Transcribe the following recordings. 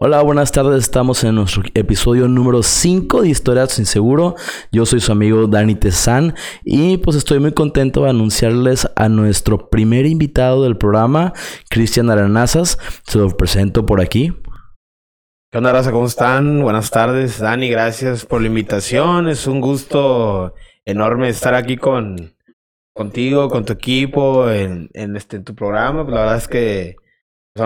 Hola, buenas tardes. Estamos en nuestro episodio número 5 de Historias sin Seguro. Yo soy su amigo Dani Tezán y pues estoy muy contento de anunciarles a nuestro primer invitado del programa, Cristian Aranazas. Se lo presento por aquí. ¿Qué onda, Raza? ¿Cómo están? Buenas tardes. Dani, gracias por la invitación. Es un gusto enorme estar aquí con contigo, con tu equipo, en, en este en tu programa. La verdad es que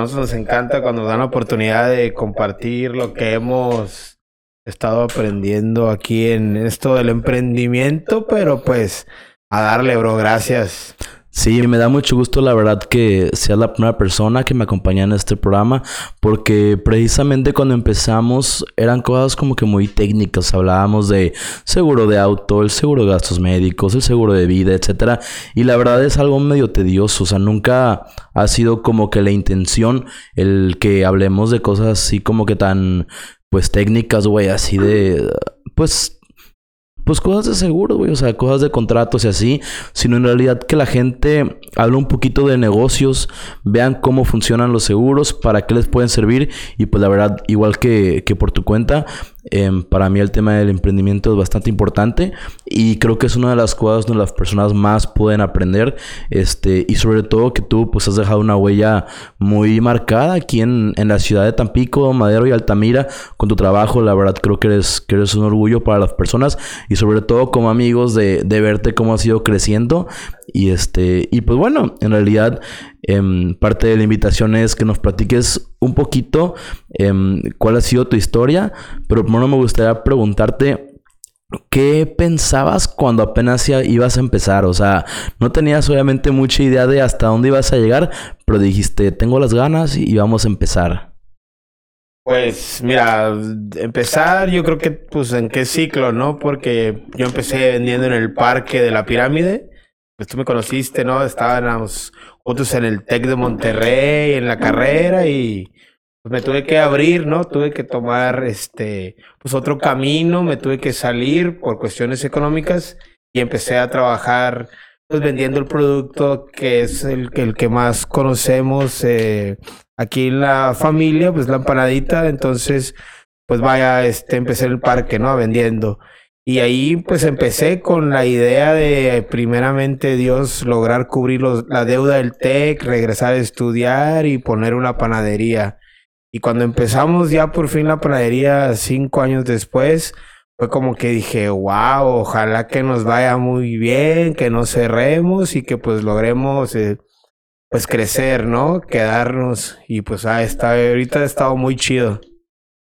nosotros nos encanta cuando nos dan la oportunidad de compartir lo que hemos estado aprendiendo aquí en esto del emprendimiento, pero pues a darle, bro, gracias. Sí, me da mucho gusto la verdad que sea la primera persona que me acompaña en este programa, porque precisamente cuando empezamos eran cosas como que muy técnicas, hablábamos de seguro de auto, el seguro de gastos médicos, el seguro de vida, etcétera, y la verdad es algo medio tedioso, o sea, nunca ha sido como que la intención el que hablemos de cosas así como que tan pues técnicas, güey, así de pues pues cosas de seguro, güey, o sea, cosas de contratos y así, sino en realidad que la gente hable un poquito de negocios, vean cómo funcionan los seguros, para qué les pueden servir y pues la verdad, igual que, que por tu cuenta, Em, para mí el tema del emprendimiento es bastante importante y creo que es una de las cosas donde las personas más pueden aprender este y sobre todo que tú pues has dejado una huella muy marcada aquí en, en la ciudad de Tampico, Madero y Altamira con tu trabajo, la verdad creo que eres, que eres un orgullo para las personas y sobre todo como amigos de, de verte cómo has ido creciendo y este y pues bueno, en realidad Em, parte de la invitación es que nos platiques un poquito em, cuál ha sido tu historia, pero primero me gustaría preguntarte ¿Qué pensabas cuando apenas ibas a empezar? O sea, no tenías obviamente mucha idea de hasta dónde ibas a llegar, pero dijiste, tengo las ganas y vamos a empezar. Pues mira, empezar yo creo que pues en qué ciclo, ¿no? Porque yo empecé vendiendo en el parque de la pirámide, pues tú me conociste, ¿no? Estábamos otros en el TEC de Monterrey, en la carrera, y pues me tuve que abrir, ¿no? Tuve que tomar este, pues otro camino, me tuve que salir por cuestiones económicas y empecé a trabajar pues vendiendo el producto que es el, el que más conocemos eh, aquí en la familia, pues la empanadita, entonces pues vaya, este, empecé el parque, ¿no? Vendiendo. Y ahí pues empecé con la idea de primeramente Dios lograr cubrir la deuda del TEC, regresar a estudiar y poner una panadería. Y cuando empezamos ya por fin la panadería cinco años después, fue como que dije, wow, ojalá que nos vaya muy bien, que no cerremos y que pues logremos eh, pues crecer, ¿no? Quedarnos y pues ah, está, ahorita ha estado muy chido.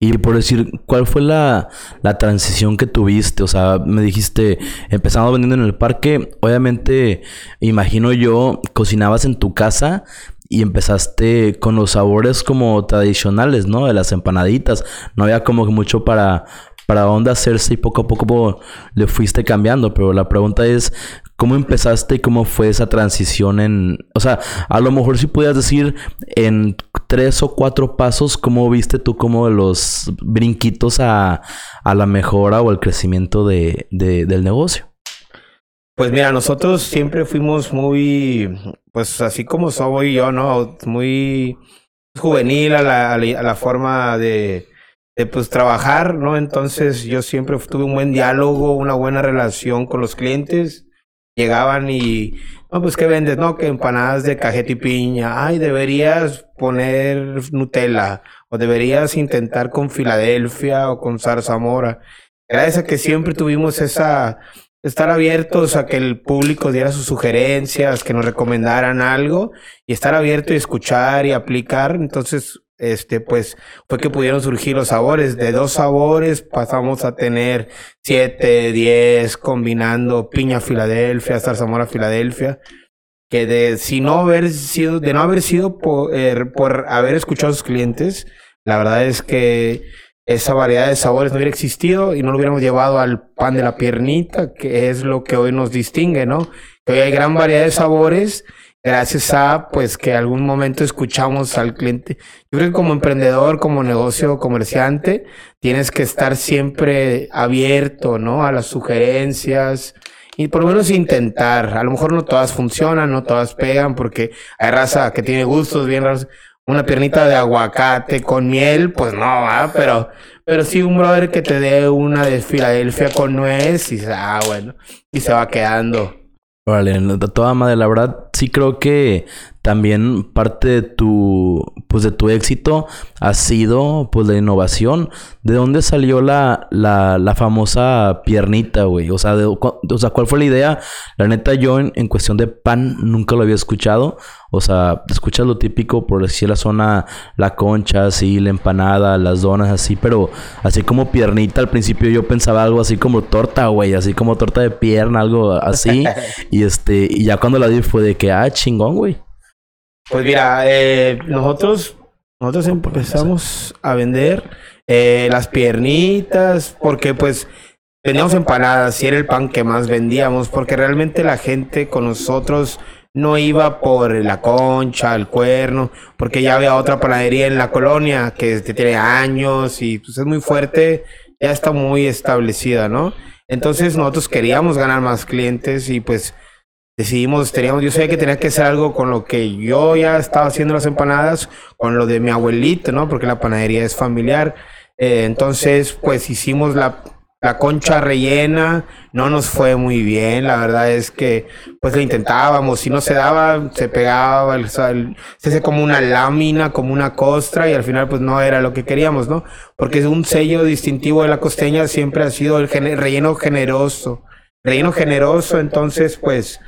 Y por decir, ¿cuál fue la, la, transición que tuviste? O sea, me dijiste, empezamos vendiendo en el parque. Obviamente, imagino yo, cocinabas en tu casa y empezaste con los sabores como tradicionales, ¿no? De las empanaditas. No había como mucho para, para dónde hacerse y poco a poco le fuiste cambiando. Pero la pregunta es, ¿cómo empezaste y cómo fue esa transición en... O sea, a lo mejor si pudieras decir en tres o cuatro pasos, ¿cómo viste tú como los brinquitos a, a la mejora o al crecimiento de, de, del negocio? Pues mira, nosotros siempre fuimos muy, pues así como soy yo, ¿no? Muy juvenil a la forma de de pues trabajar, ¿no? Entonces yo siempre tuve un buen diálogo, una buena relación con los clientes. Llegaban y, no, pues ¿qué vendes? No, que empanadas de cajeta y piña. Ay, deberías poner Nutella o deberías intentar con Filadelfia o con zarzamora. Gracias a que siempre tuvimos esa, estar abiertos a que el público diera sus sugerencias, que nos recomendaran algo y estar abierto y escuchar y aplicar. Entonces, este, pues fue que pudieron surgir los sabores. De dos sabores pasamos a tener siete, diez, combinando piña Filadelfia, zarzamora Filadelfia. Que de si no haber sido, de no haber sido por, eh, por haber escuchado a sus clientes, la verdad es que esa variedad de sabores no hubiera existido y no lo hubiéramos llevado al pan de la piernita, que es lo que hoy nos distingue, ¿no? Que hoy hay gran variedad de sabores gracias a pues que algún momento escuchamos al cliente. Yo creo que como emprendedor, como negocio comerciante, tienes que estar siempre abierto, ¿no? A las sugerencias y por lo menos intentar. A lo mejor no todas funcionan, no todas pegan porque hay raza que tiene gustos bien raros. una piernita de aguacate con miel, pues no, ¿va? Pero, pero sí un brother que te dé una de Filadelfia con nuez y ah, bueno, y se va quedando. Vale, toda madre, la verdad, sí creo que también parte de tu, pues de tu éxito ha sido, pues, la innovación. ¿De dónde salió la, la, la famosa piernita, güey? O sea, o sea, ¿cuál fue la idea? La neta, yo en, en, cuestión de pan nunca lo había escuchado. O sea, escuchas lo típico por decir la zona, la concha, así, la empanada, las donas, así, pero así como piernita, al principio yo pensaba algo así como torta, güey, así como torta de pierna, algo así. y este, y ya cuando la di fue de que, ah, chingón, güey. Pues mira, eh, nosotros, nosotros empezamos a vender eh, las piernitas, porque pues vendíamos empanadas y era el pan que más vendíamos, porque realmente la gente con nosotros no iba por la concha, el cuerno, porque ya había otra panadería en la colonia que, tiene años y pues es muy fuerte, ya está muy establecida, ¿no? Entonces nosotros queríamos ganar más clientes y pues decidimos, teníamos, yo sabía que tenía que hacer algo con lo que yo ya estaba haciendo las empanadas, con lo de mi abuelito, ¿no? Porque la panadería es familiar. Eh, entonces, pues hicimos la la concha rellena no nos fue muy bien, la verdad es que pues lo intentábamos, si no se daba, se pegaba, se hace como una lámina, como una costra y al final pues no era lo que queríamos, ¿no? Porque es un sello distintivo de la costeña siempre ha sido el relleno generoso, relleno generoso, entonces pues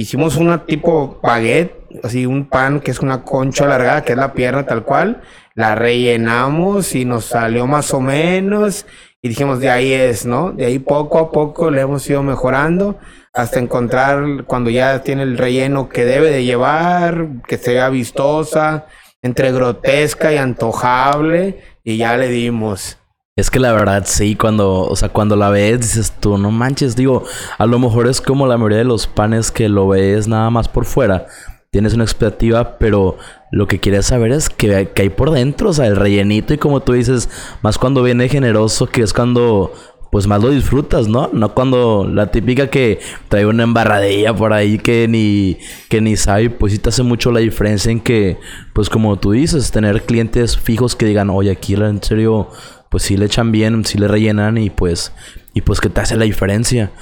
hicimos una tipo baguette, así un pan que es una concha alargada, que es la pierna tal cual, la rellenamos y nos salió más o menos y dijimos, de ahí es, ¿no? De ahí poco a poco le hemos ido mejorando hasta encontrar cuando ya tiene el relleno que debe de llevar, que sea vistosa, entre grotesca y antojable, y ya le dimos. Es que la verdad sí, cuando, o sea, cuando la ves dices tú, no manches, digo, a lo mejor es como la mayoría de los panes que lo ves nada más por fuera, tienes una expectativa, pero lo que quieres saber es que, hay por dentro, o sea, el rellenito y como tú dices, más cuando viene generoso, que es cuando pues más lo disfrutas, ¿no? No cuando la típica que trae una embarradilla por ahí que ni, que ni sabe, pues sí te hace mucho la diferencia en que, pues como tú dices, tener clientes fijos que digan, oye, aquí en serio, pues sí le echan bien, sí le rellenan y pues, y pues que te hace la diferencia.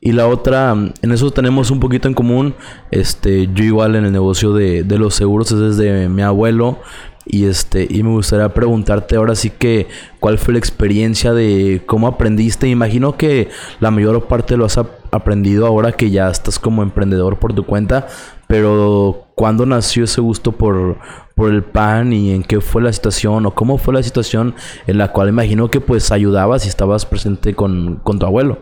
Y la otra, en eso tenemos un poquito en común. Este, yo igual en el negocio de, de los seguros es desde mi abuelo. Y este, y me gustaría preguntarte ahora sí que cuál fue la experiencia de cómo aprendiste. Imagino que la mayor parte lo has aprendido ahora que ya estás como emprendedor por tu cuenta. Pero ¿cuándo nació ese gusto por, por el pan y en qué fue la situación o cómo fue la situación en la cual imagino que pues ayudabas y estabas presente con, con tu abuelo?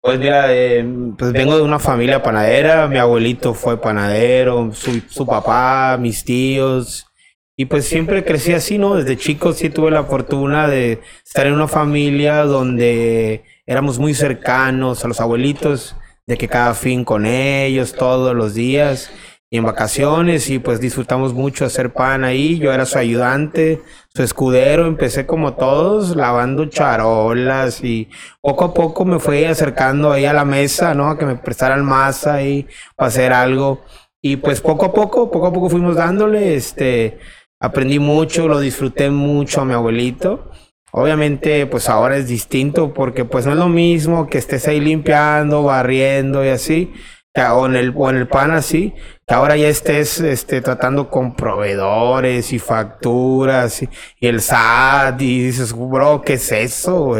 Pues mira, eh, pues vengo de una familia panadera, mi abuelito fue panadero, su, su, papá, mis tíos, y pues siempre crecí así, ¿no? Desde chico sí tuve la fortuna de estar en una familia donde éramos muy cercanos a los abuelitos, de que cada fin con ellos, todos los días, y en vacaciones, y pues disfrutamos mucho hacer pan ahí, yo era su ayudante, su escudero, empecé como todos lavando charolas y poco a poco me fui acercando ahí a la mesa, ¿no? A que me prestaran masa ahí para hacer algo. Y pues poco a poco, poco a poco fuimos dándole, este, aprendí mucho, lo disfruté mucho a mi abuelito. Obviamente, pues ahora es distinto porque pues no es lo mismo que estés ahí limpiando, barriendo y así o en el, o en el pan así, que ahora ya estés este, tratando con proveedores y facturas y, el SAT y dices, bro, ¿qué es eso?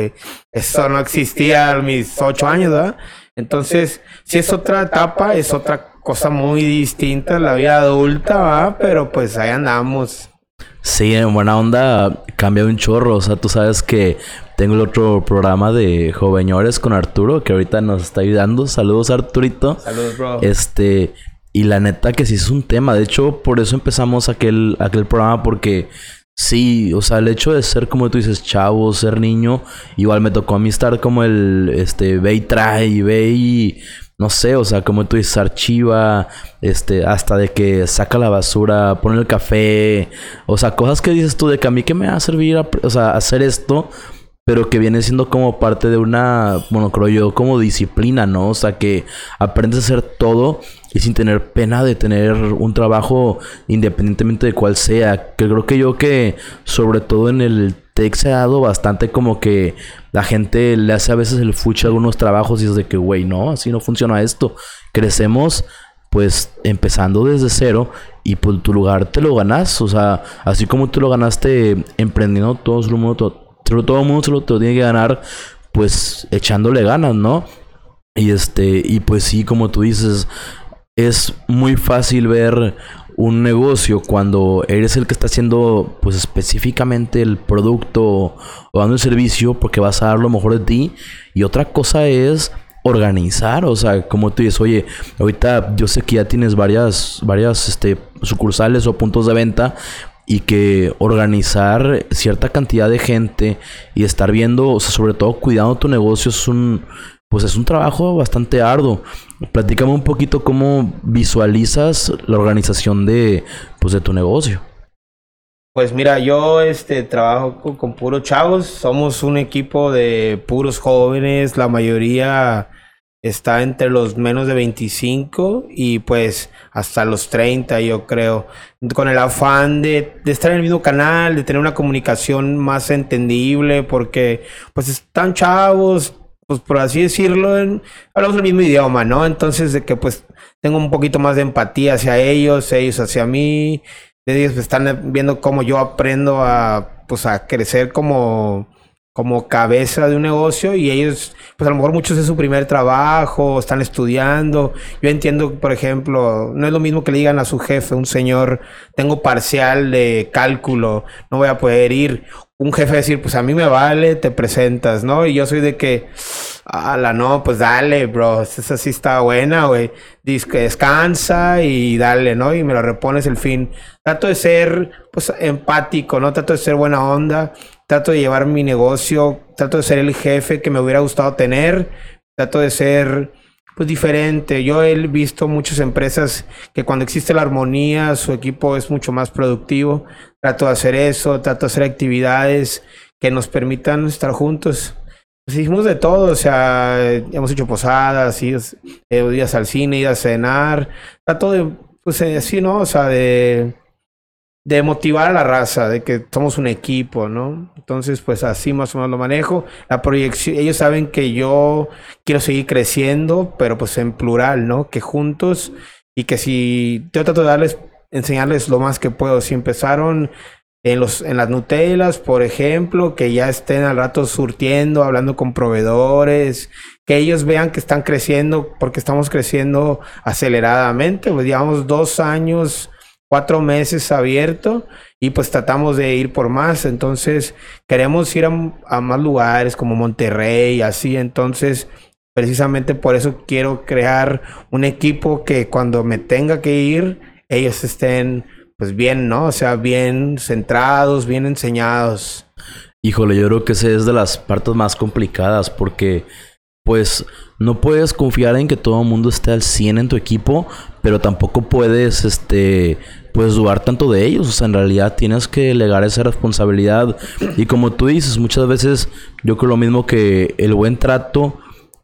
Eso no existía a mis ocho años, ¿verdad? Entonces, si es otra etapa, es otra cosa muy distinta, la vida adulta, ¿va? Pero pues ahí andamos. Sí, en buena onda cambia un chorro. O sea, tú sabes que tengo el otro programa de Joveñores con Arturo, que ahorita nos está ayudando. Saludos, Arturito. Saludos, bro. Este, y la neta que sí es un tema. De hecho, por eso empezamos aquel, aquel programa, porque sí, o sea, el hecho de ser, como tú dices, chavo, ser niño, igual me tocó a mí estar como el, este, ve y trae, ve y no sé, o sea, como tú dices, archiva, este, hasta de que saca la basura, pone el café, o sea, cosas que dices tú de que a mí que me va a servir, o sea, hacer esto, pero que viene siendo como parte de una, bueno, creo yo, como disciplina, ¿no? O sea, que aprendes a hacer todo y sin tener pena de tener un trabajo independientemente de cuál sea. Que creo que yo que, sobre todo en el tech ha dado bastante como que la gente le hace a veces el fuche a algunos trabajos y es de que, güey, no, así no funciona esto. Crecemos pues empezando desde cero y pues tu lugar te lo ganas, o sea, así como tú lo ganaste emprendiendo, todo el mundo, todo el mundo se tiene que ganar pues echándole ganas, ¿no? Y este, y pues sí, como tú dices, es muy fácil ver un negocio cuando eres el que está haciendo pues específicamente el producto o dando el servicio porque vas a dar lo mejor de ti. Y otra cosa es organizar, o sea, como tú dices, oye, ahorita yo sé que ya tienes varias, varias este, sucursales o puntos de venta y que organizar cierta cantidad de gente y estar viendo, o sea, sobre todo cuidando tu negocio es un, pues es un trabajo bastante arduo. Platícame un poquito cómo visualizas la organización de, pues, de tu negocio. Pues mira, yo este trabajo con, puros chavos, somos un equipo de puros jóvenes, la mayoría está entre los menos de 25 y pues hasta los 30 yo creo, con el afán de, estar en el mismo canal, de tener una comunicación más entendible, porque pues están chavos, pues por así decirlo, hablamos el mismo idioma, ¿no? Entonces de que pues tengo un poquito más de empatía hacia ellos, ellos hacia mí, ellos están viendo cómo yo aprendo a, pues, a crecer como, como cabeza de un negocio y ellos, pues a lo mejor muchos es su primer trabajo, están estudiando. Yo entiendo, por ejemplo, no es lo mismo que le digan a su jefe, un señor, tengo parcial de cálculo, no voy a poder ir. Un jefe decir, pues a mí me vale, te presentas, ¿no? Y yo soy de que, la no, pues dale, bro, esa sí está buena, güey. Descansa y dale, ¿no? Y me lo repones el fin. Trato de ser, pues, empático, ¿no? Trato de ser buena onda. Trato de llevar mi negocio. Trato de ser el jefe que me hubiera gustado tener. Trato de ser, pues, diferente. Yo he visto muchas empresas que cuando existe la armonía, su equipo es mucho más productivo. Trato de hacer eso. Trato de hacer actividades que nos permitan estar juntos. Pues hicimos de todo, o sea, hemos hecho posadas, idas, eh, al cine, idas a cenar, trato de, pues eh, así, ¿no? O sea, de, de motivar a la raza, de que somos un equipo, ¿no? Entonces, pues así más o menos lo manejo. La proyección, ellos saben que yo quiero seguir creciendo, pero pues en plural, ¿no? Que juntos y que si yo trato de darles, enseñarles lo más que puedo. Si empezaron en, los, en las Nutellas, por ejemplo, que ya estén al rato surtiendo, hablando con proveedores, que ellos vean que están creciendo, porque estamos creciendo aceleradamente, pues llevamos dos años, cuatro meses abierto y pues tratamos de ir por más, entonces queremos ir a, a más lugares como Monterrey, así, entonces precisamente por eso quiero crear un equipo que cuando me tenga que ir, ellos estén pues bien, ¿no? O sea, bien centrados, bien enseñados. Híjole, yo creo que esa es de las partes más complicadas porque pues no puedes confiar en que todo el mundo esté al 100 en tu equipo, pero tampoco puedes este pues dudar tanto de ellos, o sea, en realidad tienes que delegar esa responsabilidad y como tú dices, muchas veces yo creo lo mismo que el buen trato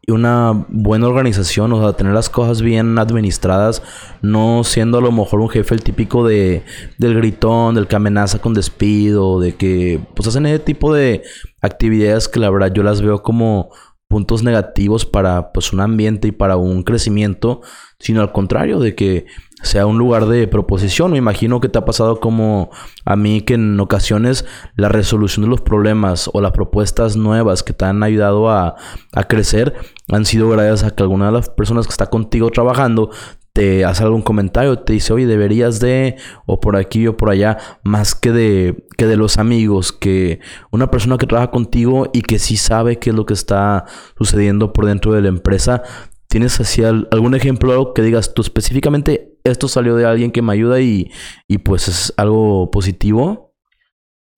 una buena organización, o sea, tener las cosas bien administradas, no siendo a lo mejor un jefe el típico de del gritón, del que amenaza con despido, de que pues hacen ese tipo de actividades que la verdad yo las veo como puntos negativos para pues un ambiente y para un crecimiento, sino al contrario de que sea un lugar de proposición. Me imagino que te ha pasado como a mí que en ocasiones la resolución de los problemas o las propuestas nuevas que te han ayudado a, a crecer han sido gracias a que alguna de las personas que está contigo trabajando te hace algún comentario, te dice, oye, deberías de, o por aquí o por allá, más que de, que de los amigos, que una persona que trabaja contigo y que sí sabe qué es lo que está sucediendo por dentro de la empresa, ¿Tienes así algún ejemplo que digas tú específicamente esto salió de alguien que me ayuda y, y pues es algo positivo?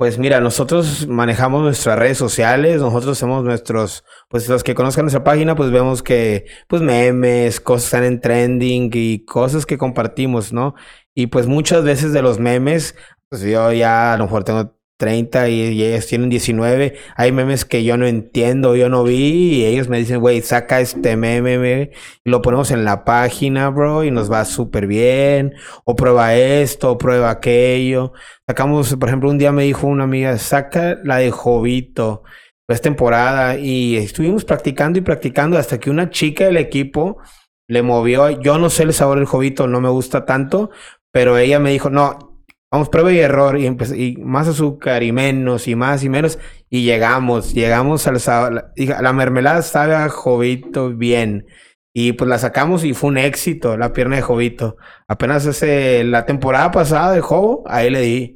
Pues mira, nosotros manejamos nuestras redes sociales, nosotros somos nuestros, pues los que conozcan nuestra página, pues vemos que, pues memes, cosas están en trending y cosas que compartimos, ¿no? Y pues muchas veces de los memes, pues yo ya a lo mejor tengo 30 y, ellas tienen 19. Hay memes que yo no entiendo, yo no vi y ellos me dicen, güey, saca este meme y lo ponemos en la página, bro, y nos va súper bien. O prueba esto, o prueba aquello. Sacamos, por ejemplo, un día me dijo una amiga, saca la de Jovito. Es temporada y estuvimos practicando y practicando hasta que una chica del equipo le movió. Yo no sé el sabor del Jovito, no me gusta tanto, pero ella me dijo, no, vamos, prueba y error, y, y más azúcar y menos y más y menos, y llegamos, llegamos al la, la mermelada sabe a Jovito bien. Y pues la sacamos y fue un éxito, la pierna de Jovito. Apenas hace la temporada pasada de Jovo, ahí le di,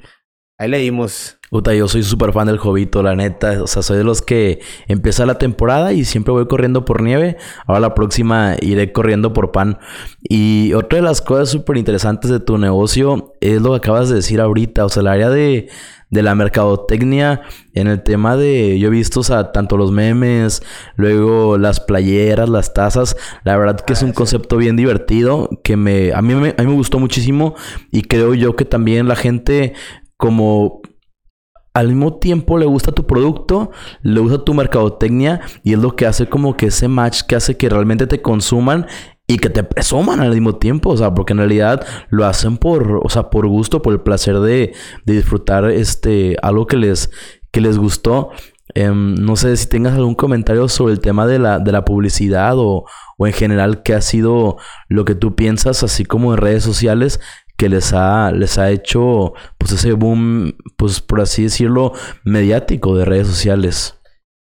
ahí le dimos. Puta, yo soy súper fan del Jovito, la neta. O sea, soy de los que empieza la temporada y siempre voy corriendo por nieve. Ahora la próxima iré corriendo por pan. Y otra de las cosas súper interesantes de tu negocio es lo que acabas de decir ahorita. O sea, el área de, de la mercadotecnia en el tema de, yo he visto, o sea, tanto los memes, luego las playeras, las tazas, la verdad que es un concepto bien divertido que me, a mí me, a mí me gustó muchísimo y creo yo que también la gente como al mismo tiempo le gusta tu producto, le gusta tu mercadotecnia y es lo que hace como que ese match que hace que realmente te consuman y que te presuman al mismo tiempo, o sea, porque en realidad lo hacen por, o sea, por gusto, por el placer de, de disfrutar este algo que les que les gustó. Um, no sé si tengas algún comentario sobre el tema de la, de la publicidad o, o en general qué ha sido lo que tú piensas, así como en redes sociales, que les ha, les ha hecho pues ese boom, pues por así decirlo, mediático de redes sociales.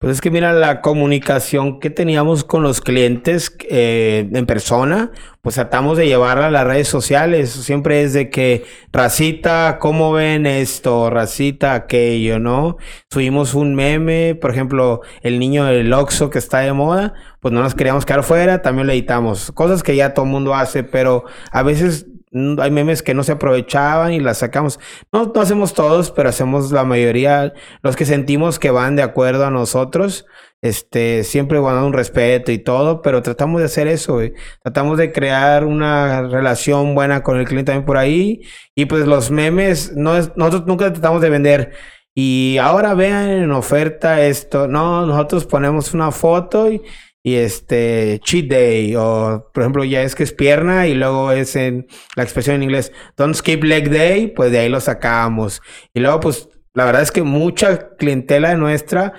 Pues es que mira, la comunicación que teníamos con los clientes eh, en persona, pues tratamos de llevarla a las redes sociales. Siempre es de que, racita, ¿cómo ven esto? Racita, aquello, ¿no? Subimos un meme, por ejemplo, el niño del Oxxo que está de moda, pues no nos queríamos quedar fuera, también lo editamos. Cosas que ya todo el mundo hace, pero a veces hay memes que no se aprovechaban y las sacamos. No, no hacemos todos, pero hacemos la mayoría, los que sentimos que van de acuerdo a nosotros. Este, siempre guardando un respeto y todo, pero tratamos de hacer eso, güey. Tratamos de crear una relación buena con el cliente también por ahí. Y pues los memes, no es, nosotros nunca tratamos de vender. Y ahora vean en oferta esto. No, nosotros ponemos una foto y, y este cheat day o por ejemplo ya es que es pierna y luego es en la expresión en inglés don't skip leg day pues de ahí lo sacamos. Y luego pues la verdad es que mucha clientela nuestra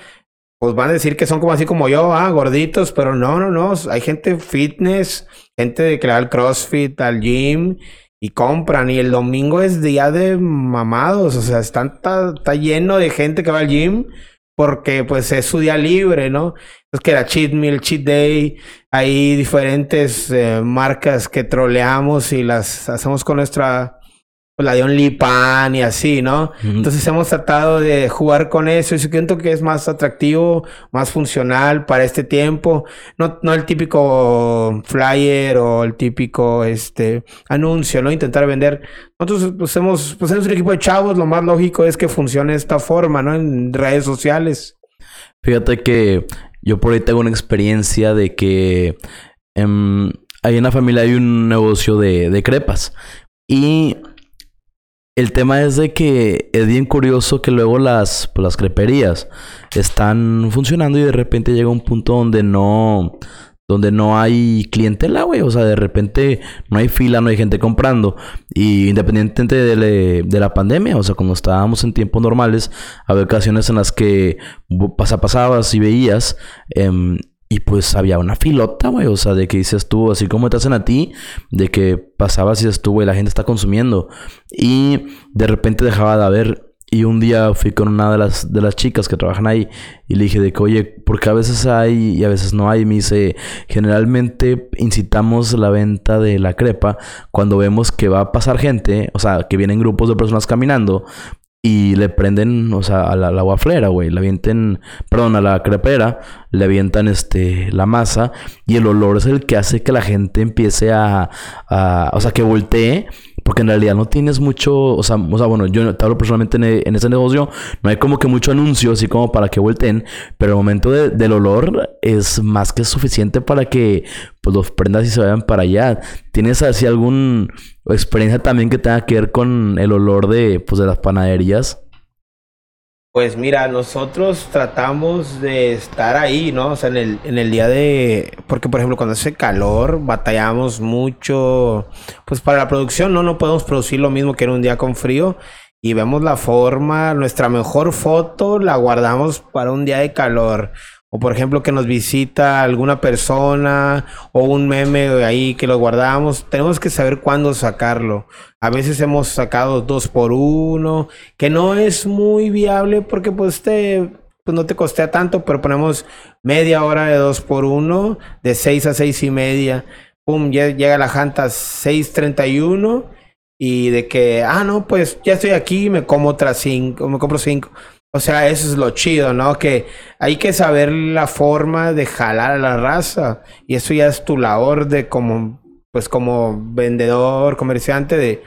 pues van a decir que son como así como yo ah gorditos pero no no no hay gente fitness gente que le da al crossfit al gym y compran y el domingo es día de mamados o sea están está lleno de gente que va al gym porque pues es su día libre, ¿no? Es que era cheat meal, cheat day, hay diferentes eh, marcas que troleamos y las hacemos con nuestra pues, la de OnlyPan y así, ¿no? Entonces hemos tratado de jugar con eso y siento que es más atractivo, más funcional para este tiempo. No, no el típico flyer o el típico este anuncio, ¿no? Intentar vender. Nosotros pues hemos, pues un equipo de chavos, lo más lógico es que funcione de esta forma, ¿no? En redes sociales. Fíjate que yo por ahí tengo una experiencia de que eh, hay en la familia hay un negocio de, de crepas. Y el tema es de que es bien curioso que luego las, pues, las creperías están funcionando y de repente llega un punto donde no, donde no hay clientela, güey. O sea, de repente no hay fila, no hay gente comprando. Y independientemente de, la pandemia, o sea, cuando estábamos en tiempos normales, había ocasiones en las que pasa, pasabas y veías. Eh, y pues había una filota, güey. O sea, de que dices tú, así como te hacen a ti, de que pasabas y dices tú, güey, la gente está consumiendo. Y de repente dejaba de haber. Y un día fui con una de las, de las chicas que trabajan ahí y le dije de que, oye, porque a veces hay y a veces no hay. Y me dice, generalmente incitamos la venta de la crepa cuando vemos que va a pasar gente, o sea, que vienen grupos de personas caminando, y le prenden, o sea, a la, la güey. Le avienten, perdón, a la crepera, le avientan este, la masa. Y el olor es el que hace que la gente empiece a, a o sea, que voltee. Porque en realidad no tienes mucho, o sea, o sea bueno, yo te hablo personalmente en, en ese negocio, no hay como que mucho anuncio así como para que volteen, pero el momento de, del olor es más que suficiente para que pues los prendas y se vayan para allá. ¿Tienes así algún experiencia también que tenga que ver con el olor de, pues, de las panaderías? Pues mira, nosotros tratamos de estar ahí, ¿no? O sea, en el, en el día de... Porque, por ejemplo, cuando hace calor, batallamos mucho. Pues para la producción, ¿no? No podemos producir lo mismo que en un día con frío. Y vemos la forma, nuestra mejor foto la guardamos para un día de calor. O por ejemplo que nos visita alguna persona o un meme ahí que lo guardamos. Tenemos que saber cuándo sacarlo. A veces hemos sacado dos por uno, que no es muy viable porque pues te pues no te costea tanto, pero ponemos media hora de dos por uno, de seis a seis y media. Pum, ya llega la janta 6.31 y de que, ah, no, pues ya estoy aquí, me como otras cinco, me compro cinco. O sea, eso es lo chido, ¿no? Que hay que saber la forma de jalar a la raza. Y eso ya es tu labor de como, pues como vendedor, comerciante, de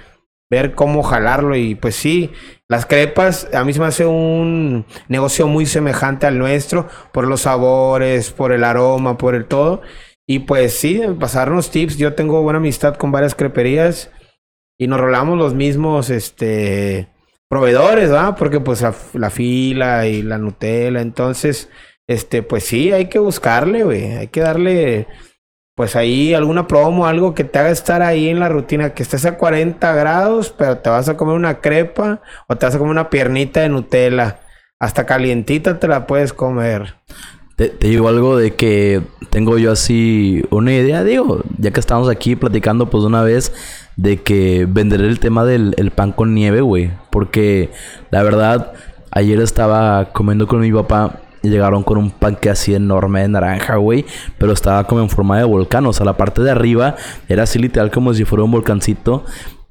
ver cómo jalarlo. Y pues sí, las crepas a mí se me hace un negocio muy semejante al nuestro, por los sabores, por el aroma, por el todo. Y pues sí, pasarnos tips. Yo tengo buena amistad con varias creperías y nos rolamos los mismos, este proveedores, ¿va? Porque pues la, fila y la Nutella, entonces, este, pues sí, hay que buscarle, güey, hay que darle, pues ahí alguna promo, algo que te haga estar ahí en la rutina, que estés a 40 grados, pero te vas a comer una crepa o te vas a comer una piernita de Nutella, hasta calientita te la puedes comer. Te, digo algo de que tengo yo así una idea, digo, ya que estamos aquí platicando pues una vez de que venderé el tema del pan con nieve, güey. Porque la verdad, ayer estaba comiendo con mi papá y llegaron con un panque así enorme de naranja, güey. Pero estaba como en forma de volcán. O sea, la parte de arriba era así literal como si fuera un volcancito.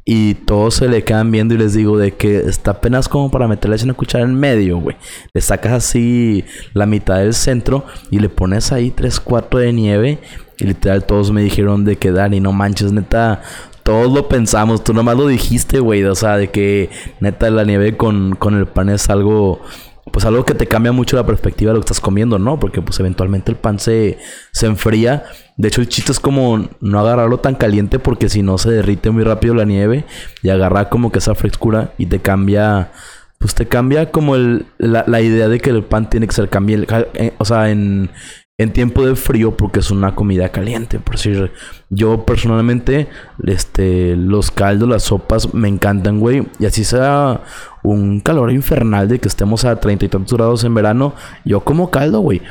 Y todos se le quedan viendo y les digo de que está apenas como para meterle una cuchara en medio, güey. Le sacas así la mitad del centro y le pones ahí tres, cuatro de nieve. Y literal todos me dijeron de que Dani, no manches, neta, todos lo pensamos, tú nomás lo dijiste, güey. O sea, de que neta la nieve con, con el pan es algo, pues algo que te cambia mucho la perspectiva de lo que estás comiendo, ¿no? Porque pues eventualmente el pan se, se enfría. De hecho, el chiste es como no agarrarlo tan caliente porque si no se derrite muy rápido la nieve y agarra como que esa frescura y te cambia pues te cambia como el, la, la, idea de que el pan tiene que ser cambiado. Eh, o sea, en, en tiempo de frío porque es una comida caliente. Por decir, yo personalmente, este, los caldos, las sopas me encantan, güey. Y así sea un calor infernal de que estemos a treinta y tantos grados en verano, yo como caldo, güey.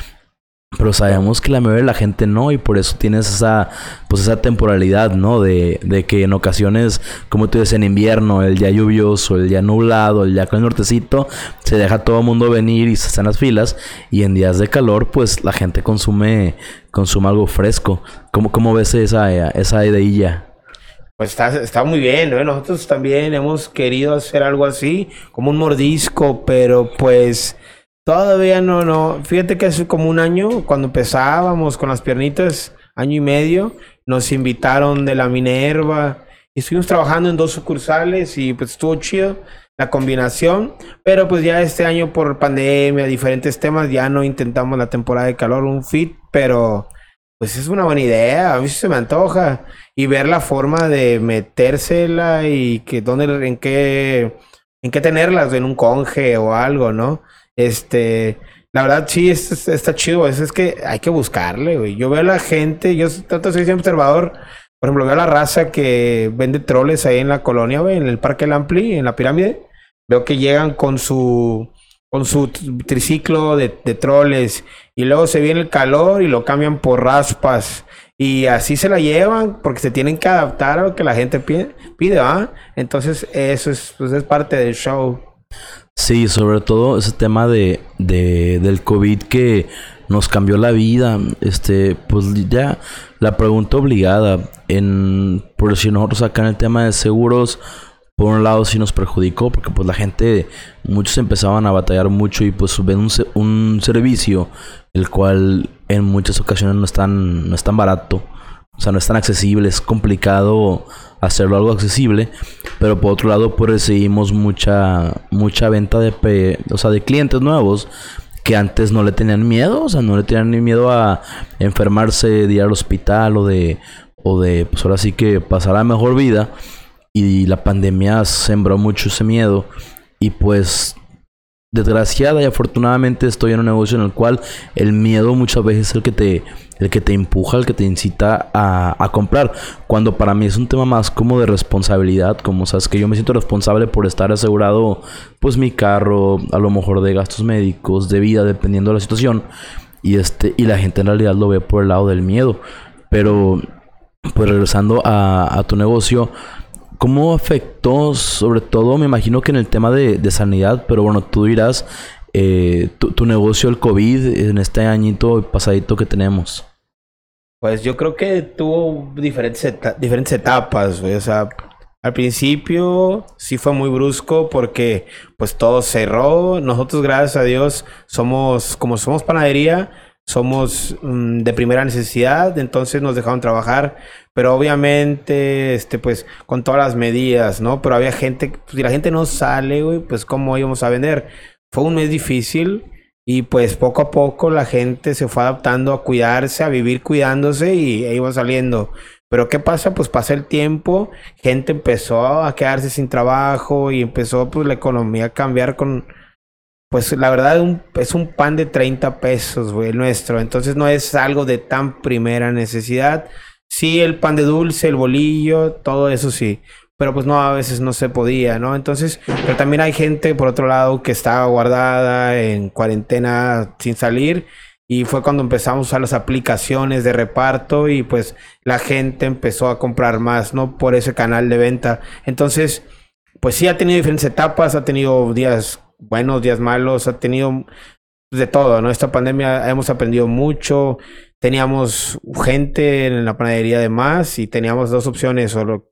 Pero sabemos que la mayoría de la gente no, y por eso tienes esa, pues esa temporalidad, ¿no? De, de que en ocasiones, como tú dices, en invierno, el día lluvioso, el día nublado, el día con el nortecito, se deja todo el mundo venir y se están las filas. Y en días de calor, pues la gente consume, consume algo fresco. ¿Cómo, cómo ves esa, esa ideilla? Pues está, está muy bien, ¿no? Nosotros también hemos querido hacer algo así, como un mordisco, pero pues Todavía no, no. Fíjate que hace como un año, cuando empezábamos con las piernitas, año y medio, nos invitaron de la Minerva y estuvimos trabajando en dos sucursales y pues estuvo chido la combinación. Pero pues ya este año por pandemia, diferentes temas, ya no intentamos la temporada de calor, un fit, pero pues es una buena idea, a mí se me antoja. Y ver la forma de metérsela y que dónde, en qué, en qué tenerlas, en un conge o algo, ¿no? Este, la verdad sí, es, está chido. Es, es que hay que buscarle, güey. Yo veo a la gente, yo de ser observador. Por ejemplo, veo a la raza que vende troles ahí en la colonia, güey, en el Parque Lampli, en la pirámide. Veo que llegan con su con su triciclo de, de troles y luego se viene el calor y lo cambian por raspas y así se la llevan porque se tienen que adaptar a lo que la gente pide, pide Entonces eso es, pues es parte del show. Sí, sobre todo ese tema de, de, del COVID que nos cambió la vida. Este, pues ya la pregunta obligada. En, por si nosotros acá en el tema de seguros, por un lado sí nos perjudicó, porque pues la gente, muchos empezaban a batallar mucho y pues ven un, un servicio, el cual en muchas ocasiones no es tan, no es tan barato. O sea, no es tan accesible, es complicado hacerlo algo accesible, pero por otro lado pues recibimos mucha mucha venta de o sea, de clientes nuevos que antes no le tenían miedo, o sea, no le tenían ni miedo a enfermarse, de ir al hospital o de o de pues ahora sí que pasar la mejor vida. Y la pandemia sembró mucho ese miedo y pues desgraciada y afortunadamente estoy en un negocio en el cual el miedo muchas veces es el que te, el que te empuja, el que te incita a, a, comprar. Cuando para mí es un tema más como de responsabilidad, como sabes que yo me siento responsable por estar asegurado pues mi carro, a lo mejor de gastos médicos, de vida, dependiendo de la situación. Y este, y la gente en realidad lo ve por el lado del miedo. Pero pues regresando a, a tu negocio, ¿Cómo afectó, sobre todo, me imagino que en el tema de, de sanidad, pero bueno, tú dirás, eh, tu, tu, negocio, el COVID, en este añito pasadito que tenemos? Pues yo creo que tuvo diferentes, diferentes etapas. O sea, al principio sí fue muy brusco porque pues todo cerró. Nosotros, gracias a Dios, somos, como somos panadería, somos um, de primera necesidad, entonces nos dejaron trabajar, pero obviamente, este, pues, con todas las medidas, ¿no? Pero había gente, pues, si la gente no sale, güey, pues, ¿cómo íbamos a vender? Fue un mes difícil y pues poco a poco la gente se fue adaptando a cuidarse, a vivir cuidándose y e iba saliendo. Pero ¿qué pasa? Pues pasa el tiempo, gente empezó a quedarse sin trabajo y empezó pues la economía a cambiar con, pues la verdad es un pan de 30 pesos, güey, el nuestro. Entonces no es algo de tan primera necesidad. Sí, el pan de dulce, el bolillo, todo eso sí. Pero pues no, a veces no se podía, ¿no? Entonces, pero también hay gente, por otro lado, que estaba guardada en cuarentena sin salir. Y fue cuando empezamos a usar las aplicaciones de reparto y pues la gente empezó a comprar más, ¿no? Por ese canal de venta. Entonces, pues sí ha tenido diferentes etapas, ha tenido días buenos, días malos, ha tenido de todo, ¿no? Esta pandemia hemos aprendido mucho, teníamos gente en la panadería de más y teníamos dos opciones, o,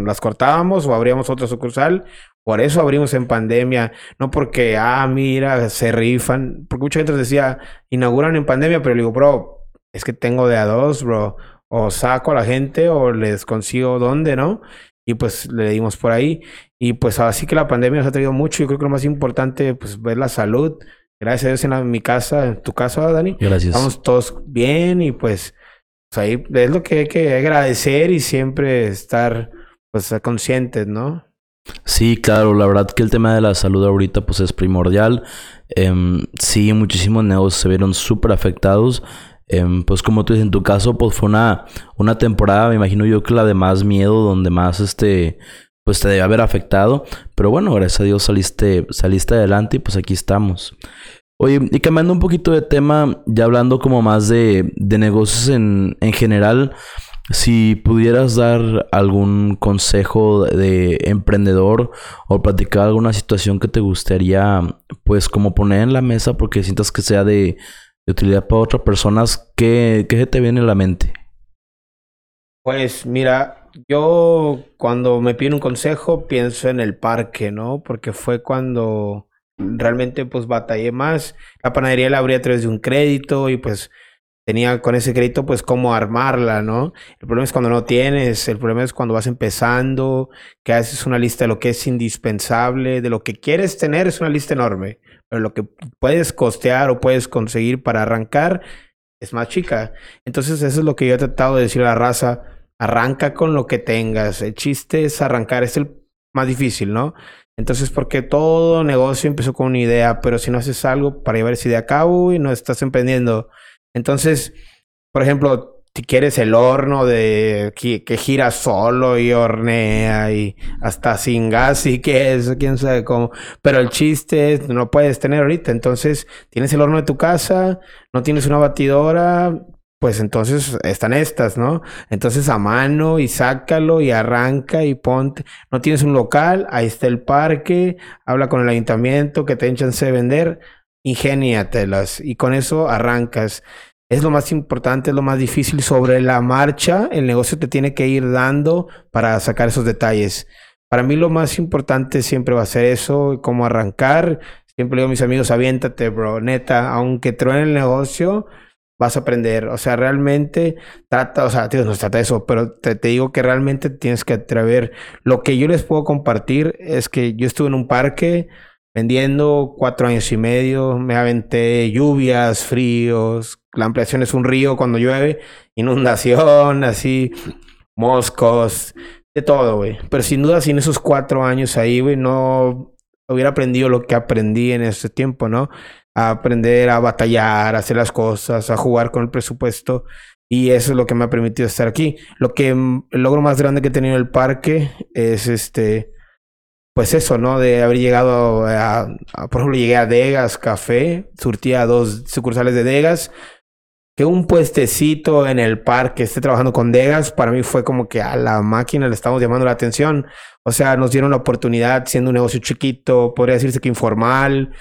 las cortábamos o abríamos otra sucursal. Por eso abrimos en pandemia, no porque, ah, mira, se rifan, porque mucha gente decía, inauguran en pandemia, pero le digo, bro, es que tengo de a dos, bro, o saco a la gente o les consigo dónde, ¿no? Y pues le dimos por ahí. Y pues así que la pandemia nos ha traído mucho. Yo creo que lo más importante, pues ver la salud. Gracias a Dios en, la, en mi casa, en tu casa, Dani. Gracias. Estamos todos bien y pues, pues ahí es lo que hay que agradecer y siempre estar pues conscientes, ¿no? Sí, claro, la verdad que el tema de la salud ahorita pues es primordial. Eh, sí, muchísimos negocios se vieron súper afectados. Eh, pues como tú dices, en tu caso, pues fue una, una temporada, me imagino yo que la de más miedo, donde más este, pues te debe haber afectado. Pero bueno, gracias a Dios saliste, saliste adelante y pues aquí estamos. Oye, y cambiando un poquito de tema, ya hablando como más de, de negocios en, en general, si pudieras dar algún consejo de emprendedor o platicar alguna situación que te gustaría, pues como poner en la mesa porque sientas que sea de, de utilidad para otras personas, ¿qué, ¿qué te viene a la mente? Pues mira, yo cuando me piden un consejo pienso en el parque, ¿no? Porque fue cuando realmente pues batallé más. La panadería la abrí a través de un crédito y pues tenía con ese crédito pues cómo armarla, ¿no? El problema es cuando no tienes, el problema es cuando vas empezando, que haces una lista de lo que es indispensable, de lo que quieres tener, es una lista enorme, pero lo que puedes costear o puedes conseguir para arrancar es más chica. Entonces eso es lo que yo he tratado de decir a la raza, arranca con lo que tengas, el chiste es arrancar, es el más difícil, ¿no? Entonces, porque todo negocio empezó con una idea, pero si no haces algo para llevar esa idea a cabo y no estás emprendiendo, entonces, por ejemplo, si quieres el horno de que, gira solo y hornea y hasta sin gas y que eso, quién sabe cómo. Pero el chiste es, no puedes tener ahorita. Entonces, tienes el horno de tu casa, no tienes una batidora, pues entonces están estas, ¿no? Entonces a mano y sácalo y arranca y ponte. No tienes un local, ahí está el parque, habla con el ayuntamiento que te den chance de vender ingéniatelas y con eso arrancas. Es lo más importante, es lo más difícil. Sobre la marcha, el negocio te tiene que ir dando para sacar esos detalles. Para mí lo más importante siempre va a ser eso, cómo arrancar. Siempre digo a mis amigos, aviéntate, bro, neta, aunque truene el negocio, vas a aprender. O sea, realmente trata, o sea, tío, no se trata de eso, pero te, te, digo que realmente tienes que atrever. Lo que yo les puedo compartir es que yo estuve en un parque vendiendo cuatro años y medio, me aventé lluvias, fríos, la ampliación es un río cuando llueve, inundación, así, moscos, de todo, güey. Pero sin duda, sin esos cuatro años ahí, güey, no, hubiera aprendido lo que aprendí en ese tiempo, ¿no? A aprender a batallar, a hacer las cosas, a jugar con el presupuesto. Y eso es lo que me ha permitido estar aquí. Lo que mm, el logro más grande que he tenido en el parque es este, pues eso, ¿no? De haber llegado a, por ejemplo, llegué a Degas Café, surtía dos sucursales de Degas. Que un puestecito en el parque esté trabajando con Degas, para mí fue como que a la máquina le estamos llamando la atención. O sea, nos dieron la oportunidad siendo un negocio chiquito, podría decirse que informal.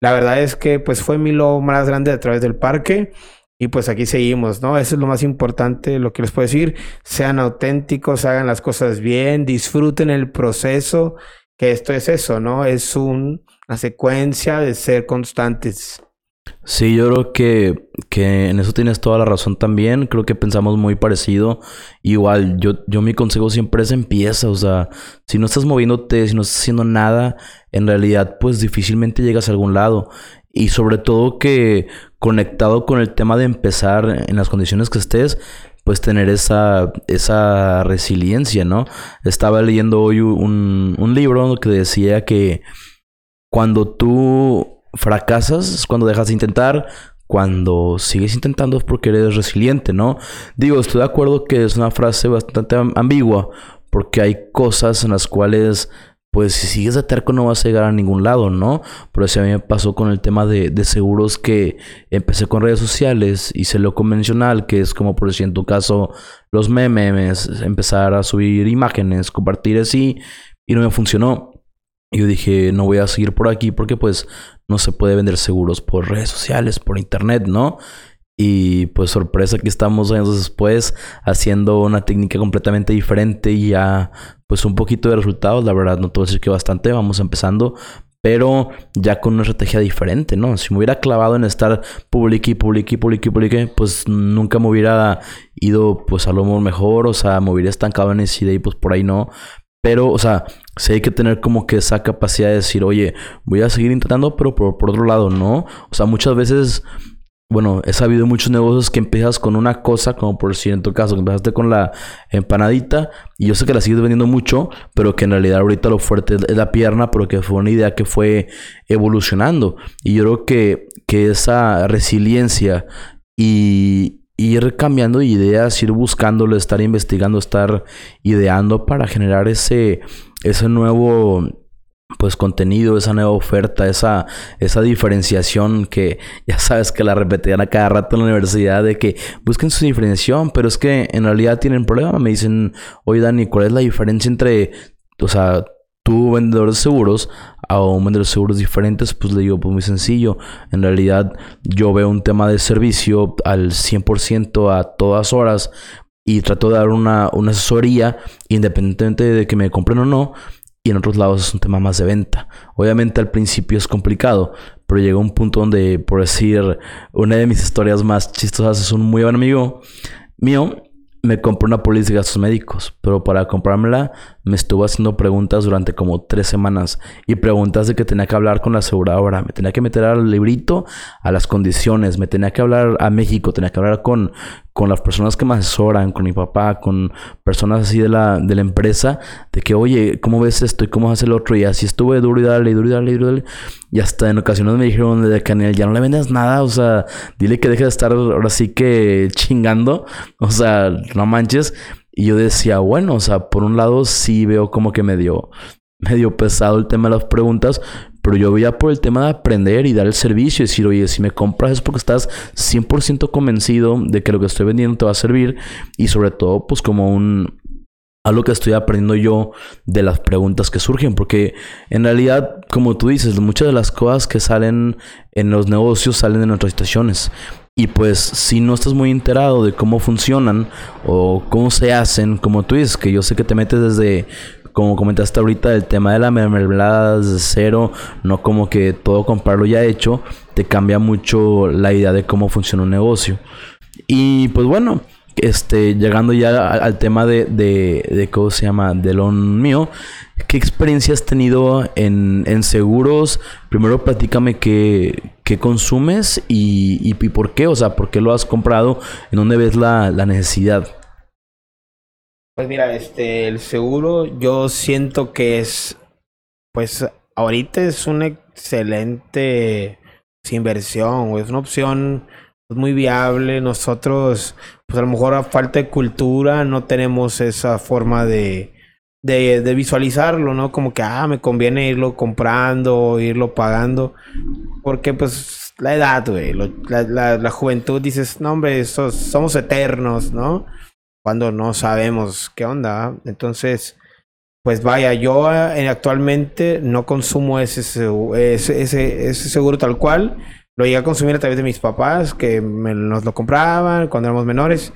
La verdad es que pues fue mi logro más grande a través del parque. Y pues aquí seguimos, ¿no? Eso es lo más importante, lo que les puedo decir. Sean auténticos, hagan las cosas bien, disfruten el proceso que esto es eso, ¿no? Es una secuencia de ser constantes. Sí, yo creo que, que en eso tienes toda la razón también. Creo que pensamos muy parecido. Igual, yo, yo mi consejo siempre es empieza. O sea, si no estás moviéndote, si no estás haciendo nada, en realidad, pues difícilmente llegas a algún lado. Y sobre todo que conectado con el tema de empezar en las condiciones que estés, pues tener esa, esa resiliencia, ¿no? Estaba leyendo hoy un, un libro que decía que cuando tú fracasas es cuando dejas de intentar, cuando sigues intentando es porque eres resiliente, ¿no? Digo, estoy de acuerdo que es una frase bastante ambigua, porque hay cosas en las cuales pues si sigues de terco no vas a llegar a ningún lado, ¿no? Por eso a mí me pasó con el tema de, seguros que empecé con redes sociales, hice lo convencional, que es como por decir en tu caso los memes, empezar a subir imágenes, compartir así, y no me funcionó. Yo dije, no voy a seguir por aquí porque pues no se puede vender seguros por redes sociales, por internet, ¿no? Y pues sorpresa que estamos años después haciendo una técnica completamente diferente y ya pues un poquito de resultados, la verdad no te voy a decir que bastante, vamos empezando, pero ya con una estrategia diferente, ¿no? Si me hubiera clavado en estar publique y publique y publique y publique, pues nunca me hubiera ido pues a lo mejor, o sea, me hubiera estancado en esa idea y pues por ahí no. Pero, o sea, sí hay que tener como que esa capacidad de decir, oye, voy a seguir intentando, pero por, por otro lado, no. O sea, muchas veces bueno, he sabido muchos negocios que empiezas con una cosa, como por si en tu caso, que empezaste con la empanadita, y yo sé que la sigues vendiendo mucho, pero que en realidad ahorita lo fuerte es la pierna, pero que fue una idea que fue evolucionando. Y yo creo que, que esa resiliencia y ir cambiando ideas, ir buscándolo, estar investigando, estar ideando para generar ese, ese nuevo pues contenido, esa nueva oferta, esa, esa diferenciación que ya sabes que la repetían a cada rato en la universidad de que busquen su diferenciación, pero es que en realidad tienen problema. Me dicen, oye Dani, ¿cuál es la diferencia entre, o sea, tú vendedor de seguros a un vendedor de seguros diferentes? Pues le digo, pues muy sencillo. En realidad yo veo un tema de servicio al 100% a todas horas y trato de dar una, una asesoría independientemente de que me compren o no y en otros lados es un tema más de venta. Obviamente al principio es complicado, pero llegó un punto donde, por decir, una de mis historias más chistosas es un muy buen amigo mío me compré una póliza de gastos médicos, pero para comprármela me estuvo haciendo preguntas durante como tres semanas y preguntas de que tenía que hablar con la aseguradora, me tenía que meter al librito, a las condiciones, me tenía que hablar a México, tenía que hablar con, con las personas que me asesoran, con mi papá, con personas así de la, de la empresa, de que, oye, ¿cómo ves esto y cómo hace el otro? Y así estuve duro y dale, duro y dale, duro y dale. Y hasta en ocasiones me dijeron de Canel, ya no le vendes nada, o sea, dile que deje de estar ahora sí que chingando, o sea, no manches. Y yo decía, bueno, o sea, por un lado sí veo como que me dio, medio pesado el tema de las preguntas, pero yo veía por el tema de aprender y dar el servicio y decir, oye, si me compras es porque estás 100% convencido de que lo que estoy vendiendo te va a servir y sobre todo pues como un algo que estoy aprendiendo yo de las preguntas que surgen, porque en realidad, como tú dices, muchas de las cosas que salen en los negocios salen de nuestras situaciones. Y pues si no estás muy enterado de cómo funcionan o cómo se hacen, como tú dices, que yo sé que te metes desde como comentaste ahorita, el tema de la mermelada de cero, no como que todo comprarlo ya hecho, te cambia mucho la idea de cómo funciona un negocio. Y pues bueno, este, llegando ya al, tema de, de, cómo se llama, de lo mío, ¿qué experiencia has tenido en, seguros? Primero platícame qué, qué consumes y, y, por qué, o sea, por qué lo has comprado, en dónde ves la, la necesidad. Pues mira, este, el seguro yo siento que es, pues, ahorita es una excelente pues, inversión. Es una opción pues, muy viable. Nosotros, pues a lo mejor a falta de cultura, no tenemos esa forma de, de, de visualizarlo, ¿no? Como que, ah, me conviene irlo comprando, irlo pagando. Porque, pues, la edad, güey, la, la, la, juventud, dices, no, hombre, somos eternos, ¿no? Cuando no sabemos qué onda. Entonces, pues vaya, yo eh, actualmente no consumo ese, ese, ese, ese, seguro tal cual. Lo llegué a consumir a través de mis papás, que me, nos lo compraban cuando éramos menores.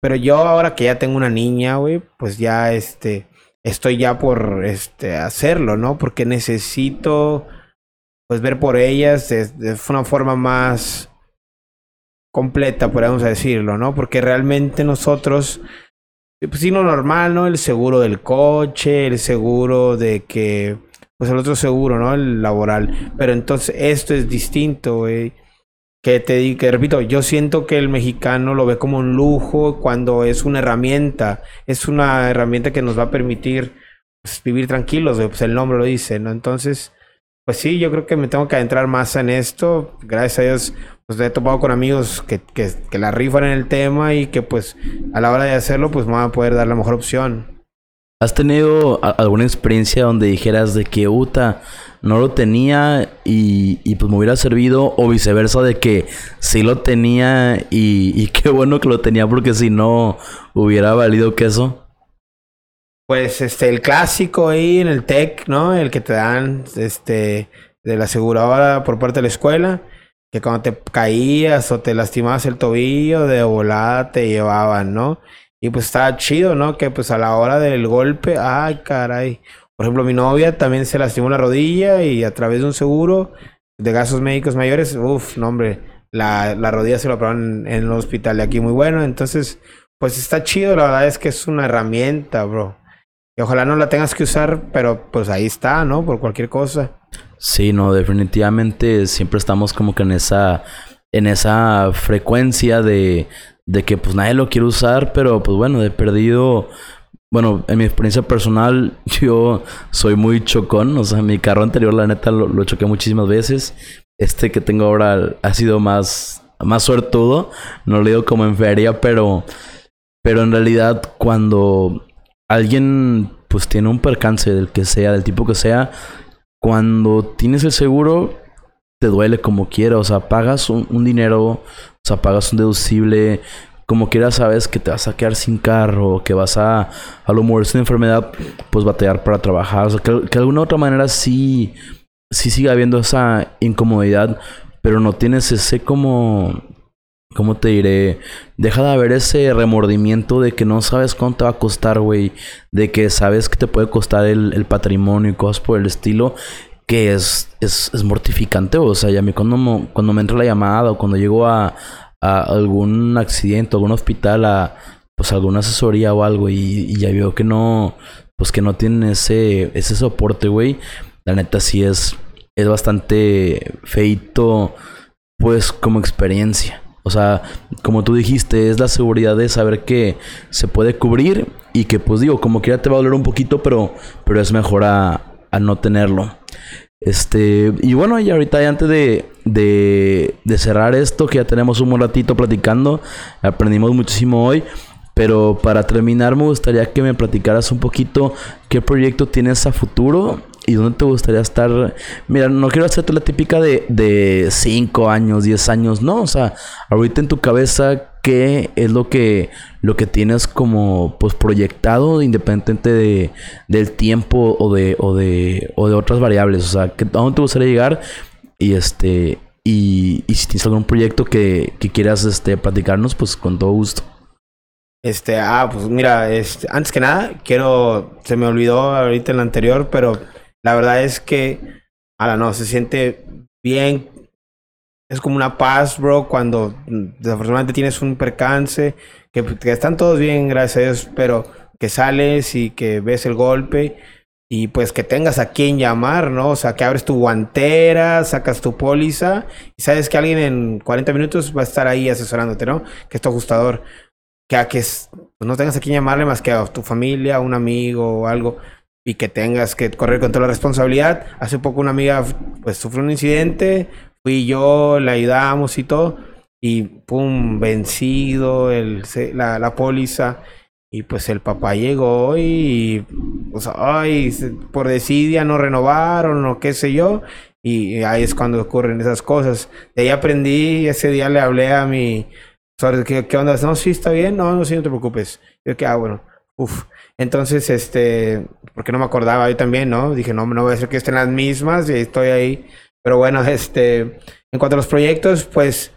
Pero yo ahora que ya tengo una niña, güey, pues ya este, estoy ya por este, hacerlo, ¿no? Porque necesito, pues, ver por ellas de, una forma más completa, podríamos decirlo, ¿no? Porque realmente nosotros pues sí, lo normal, ¿no? El seguro del coche, el seguro de que, pues el otro seguro, ¿no? El laboral. Pero entonces esto es distinto, güey. Que te que repito, yo siento que el mexicano lo ve como un lujo cuando es una herramienta. Es una herramienta que nos va a permitir pues, vivir tranquilos, Pues el nombre lo dice, ¿no? Entonces, pues sí, yo creo que me tengo que adentrar más en esto. Gracias a Dios, pues he topado con amigos que, que, que, la rifan en el tema y que pues a la hora de hacerlo pues me van a poder dar la mejor opción. ¿Has tenido alguna experiencia donde dijeras de que Uta no lo tenía y, pues me hubiera servido o viceversa de que sí lo tenía y, y qué bueno que lo tenía porque si no hubiera valido queso? Pues este, el clásico ahí en el TEC, ¿no? El que te dan este, de la aseguradora por parte de la escuela que cuando te caías o te lastimabas el tobillo, de volada te llevaban, ¿no? Y pues estaba chido, ¿no? Que pues a la hora del golpe, ay, caray. Por ejemplo, mi novia también se lastimó la rodilla y a través de un seguro de gastos médicos mayores, uff, no, hombre, la, la rodilla se lo aprobaron en, en el hospital de aquí muy bueno. Entonces, pues está chido, la verdad es que es una herramienta, bro. Y ojalá no la tengas que usar, pero pues ahí está, ¿no? Por cualquier cosa. Sí, no, definitivamente siempre estamos como que en esa, en esa frecuencia de, de que pues nadie lo quiere usar, pero pues bueno, de perdido, bueno, en mi experiencia personal, yo soy muy chocón, o sea, mi carro anterior, la neta, lo, lo choqué muchísimas veces. Este que tengo ahora ha sido más, más suertudo, no lo digo como en feria, pero, pero en realidad cuando alguien pues tiene un percance del que sea, del tipo que sea, cuando tienes el seguro, te duele como quiera. O sea, pagas un, un, dinero, o sea, pagas un deducible. Como quiera, sabes que te vas a quedar sin carro, que vas a, a lo mejor es una enfermedad, pues batallar para trabajar. O sea, que, que de alguna otra manera sí, sí sigue habiendo esa incomodidad, pero no tienes ese como ¿Cómo te diré? Deja de haber ese remordimiento de que no sabes cuánto te va a costar, güey. De que sabes que te puede costar el, el patrimonio y cosas por el estilo. Que es, es, es mortificante, o sea, ya a mí cuando, cuando me entra la llamada o cuando llego a, a algún accidente, algún hospital, a pues alguna asesoría o algo y, y ya veo que no, pues que no tienen ese, ese soporte, güey. La neta sí es, es bastante feito, pues como experiencia. O sea, como tú dijiste, es la seguridad de saber que se puede cubrir y que, pues digo, como quiera te va a doler un poquito, pero, pero es mejor a, a no tenerlo. Este, y bueno, y ahorita antes de, de, de, cerrar esto, que ya tenemos un ratito platicando, aprendimos muchísimo hoy. Pero para terminar, me gustaría que me platicaras un poquito qué proyecto tienes a futuro ¿Y dónde te gustaría estar? Mira, no quiero hacerte la típica de 5 años, 10 años, no. O sea, ahorita en tu cabeza, ¿qué es lo que, lo que tienes como pues proyectado, independiente de, del tiempo o de, o de, o de otras variables? O sea, ¿a dónde te gustaría llegar? Y este, y, y si tienes algún proyecto que, que quieras este, platicarnos, pues con todo gusto. Este, ah, pues mira, este, antes que nada, quiero, se me olvidó ahorita en la anterior, pero la verdad es que, ahora no, se siente bien. Es como una paz, bro, cuando desafortunadamente tienes un percance, que, que están todos bien, gracias a Dios, pero que sales y que ves el golpe y pues que tengas a quien llamar, ¿no? O sea, que abres tu guantera, sacas tu póliza y sabes que alguien en 40 minutos va a estar ahí asesorándote, ¿no? Que es tu ajustador. Que a que no tengas a quien llamarle más que a tu familia, un amigo o algo y que tengas que correr con toda la responsabilidad. Hace poco una amiga pues sufrió un incidente, fui yo, la ayudamos y todo, y pum, vencido el, la, la póliza. Y pues el papá llegó y, pues, ay, por desidia no renovaron o qué sé yo. Y ahí es cuando ocurren esas cosas. De ahí aprendí, ese día le hablé a mi, ¿qué, qué onda? No, sí, está bien, no, no, sí, no te preocupes. Yo que, ah, bueno, uff. Entonces, este, porque no me acordaba yo también, ¿no? Dije, no, no voy a ser que estén las mismas y estoy ahí. Pero bueno, este, en cuanto a los proyectos, pues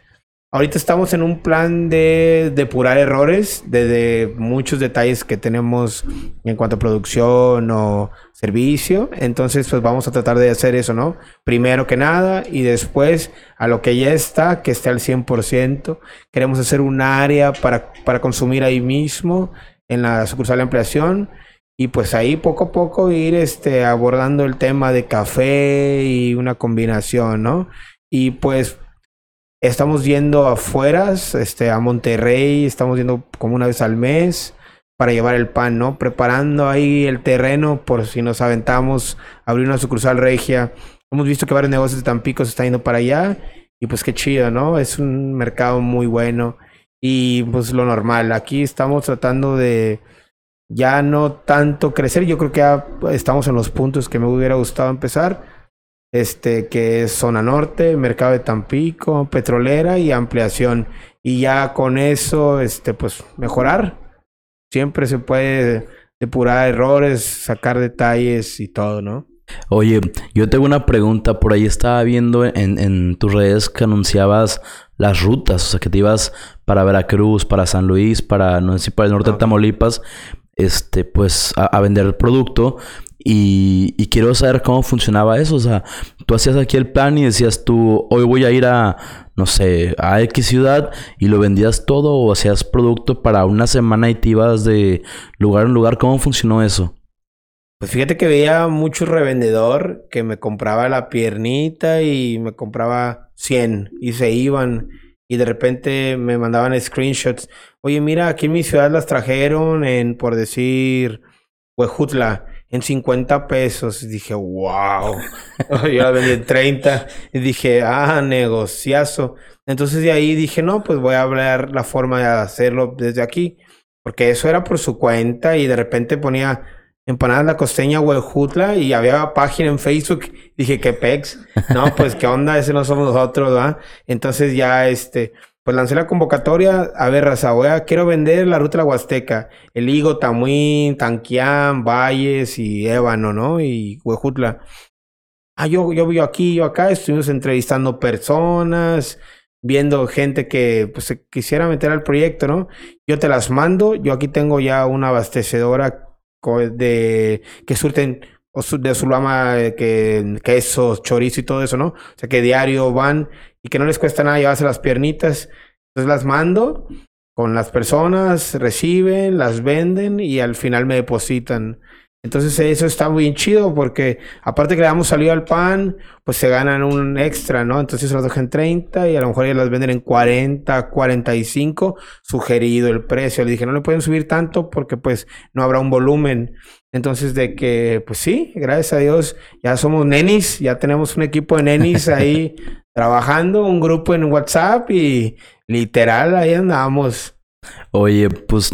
ahorita estamos en un plan de depurar errores de, muchos detalles que tenemos en cuanto a producción o servicio. Entonces, pues vamos a tratar de hacer eso, ¿no? Primero que nada y después a lo que ya está, que esté al 100%. Queremos hacer un área para, para consumir ahí mismo en la sucursal de ampliación y pues ahí poco a poco ir este, abordando el tema de café y una combinación, ¿no? Y pues estamos yendo afuera, este, a Monterrey, estamos yendo como una vez al mes para llevar el pan, ¿no? Preparando ahí el terreno por si nos aventamos abrir una sucursal regia. Hemos visto que varios negocios de Tampico se están yendo para allá y pues qué chido, ¿no? Es un mercado muy bueno y pues lo normal. Aquí estamos tratando de ya no tanto crecer. Yo creo que ya estamos en los puntos que me hubiera gustado empezar. Este, que es zona norte, mercado de Tampico, petrolera y ampliación. Y ya con eso, este, pues mejorar. Siempre se puede depurar errores, sacar detalles y todo, ¿no? Oye, yo tengo una pregunta. Por ahí estaba viendo en, en tus redes que anunciabas las rutas, o sea, que te ibas para Veracruz, para San Luis, para, no sé si para el norte de Tamaulipas, este, pues a, vender el producto. Y, quiero saber cómo funcionaba eso. O sea, tú hacías aquí el plan y decías tú, hoy voy a ir a, no sé, a X ciudad y lo vendías todo o hacías producto para una semana y te ibas de lugar en lugar. ¿Cómo funcionó eso? Pues fíjate que veía mucho revendedor que me compraba la piernita y me compraba 100 y se iban y de repente me mandaban screenshots. Oye, mira, aquí en mi ciudad las trajeron en, por decir, Huejutla, en 50 pesos. Y dije, wow. Yo la vendí en 30. Y dije, ah, negociazo. Entonces de ahí dije, no, pues voy a hablar la forma de hacerlo desde aquí. Porque eso era por su cuenta y de repente ponía Empanadas La Costeña Huejutla y había página en Facebook. Dije, ¿qué pex? No, pues qué onda, ese no somos nosotros, ¿verdad? Entonces ya, este, pues lancé la convocatoria. A ver, raza, voy a, quiero vender la ruta de la Huasteca. El Higo, Tamuín, Tanquián, Valles y Ébano, ¿no? Y Huejutla. Ah, yo, yo vivo aquí, yo acá. Estuvimos entrevistando personas, viendo gente que pues, se quisiera meter al proyecto, ¿no? Yo te las mando. Yo aquí tengo ya una abastecedora de que surten de Zulama, eh, que queso, chorizo y todo eso, ¿no? O sea, que diario van que no les cuesta nada llevarse las piernitas. Entonces las mando con las personas, reciben, las venden y al final me depositan. Entonces eso está muy chido porque aparte que le damos salida al pan, pues se ganan un extra, ¿no? Entonces los dejan en 30 y a lo mejor ya las venden en 40, 45, sugerido el precio. Le dije, no le pueden subir tanto porque pues no habrá un volumen. Entonces de que, pues sí, gracias a Dios, ya somos nenis, ya tenemos un equipo de nenis ahí trabajando, un grupo en WhatsApp y literal ahí andamos. Oye, pues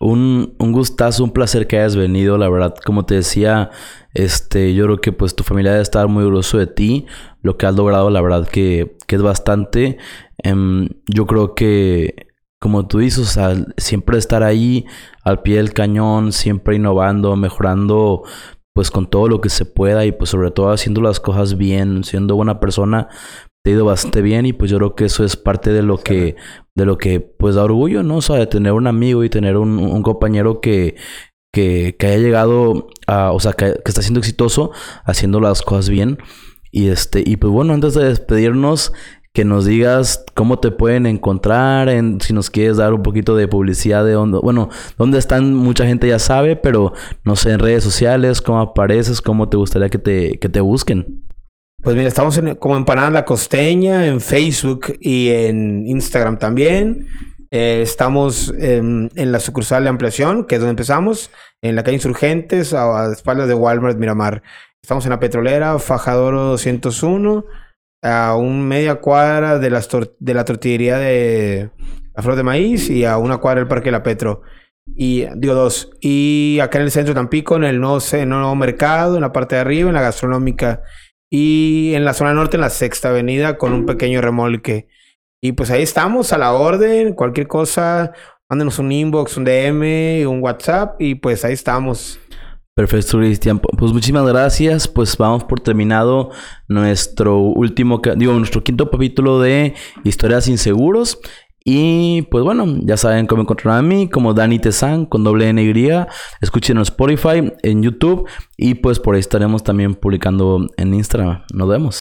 un, un gustazo, un placer que hayas venido, la verdad, como te decía, este, yo creo que pues tu familia debe estar muy orgulloso de ti, lo que has logrado, la verdad que, que es bastante. Em, yo creo que, como tú dices, siempre estar ahí al pie del cañón, siempre innovando, mejorando, pues con todo lo que se pueda y pues sobre todo haciendo las cosas bien, siendo buena persona, te ha ido bastante bien y pues yo creo que eso es parte de lo que de lo que pues da orgullo, ¿no? O sea, de tener un amigo y tener un, compañero que, que, que, haya llegado a, o sea, que, está siendo exitoso haciendo las cosas bien. Y este, y pues bueno, antes de despedirnos, que nos digas cómo te pueden encontrar, en, si nos quieres dar un poquito de publicidad de dónde, bueno, dónde están, mucha gente ya sabe, pero no sé, en redes sociales, cómo apareces, cómo te gustaría que te, que te busquen. Pues mira, estamos en, como Empanada La Costeña en Facebook y en Instagram también. Eh, estamos en la sucursal de ampliación, que es donde empezamos, en la calle Insurgentes, a, a espaldas de Walmart Miramar. Estamos en la petrolera, Fajadoro 201, a un media cuadra de, las de la tortillería de la Flor de Maíz y a una cuadra del Parque La Petro. Y digo dos. Y acá en el centro de Tampico, en el nuevo, en el nuevo mercado, en la parte de arriba, en la gastronómica. Y en la zona norte, en la sexta avenida, con un pequeño remolque. Y pues ahí estamos, a la orden. Cualquier cosa, mándenos un inbox, un DM, un WhatsApp. Y pues ahí estamos. Perfecto, Cristian. Pues muchísimas gracias. Pues vamos por terminado nuestro último, digo, nuestro quinto capítulo de Historias Inseguros. Y pues bueno, ya saben cómo encontrar a mí, como Dani Tezan con doble N Y. Escuchen en Spotify, en YouTube y pues por ahí estaremos también publicando en Instagram. Nos vemos.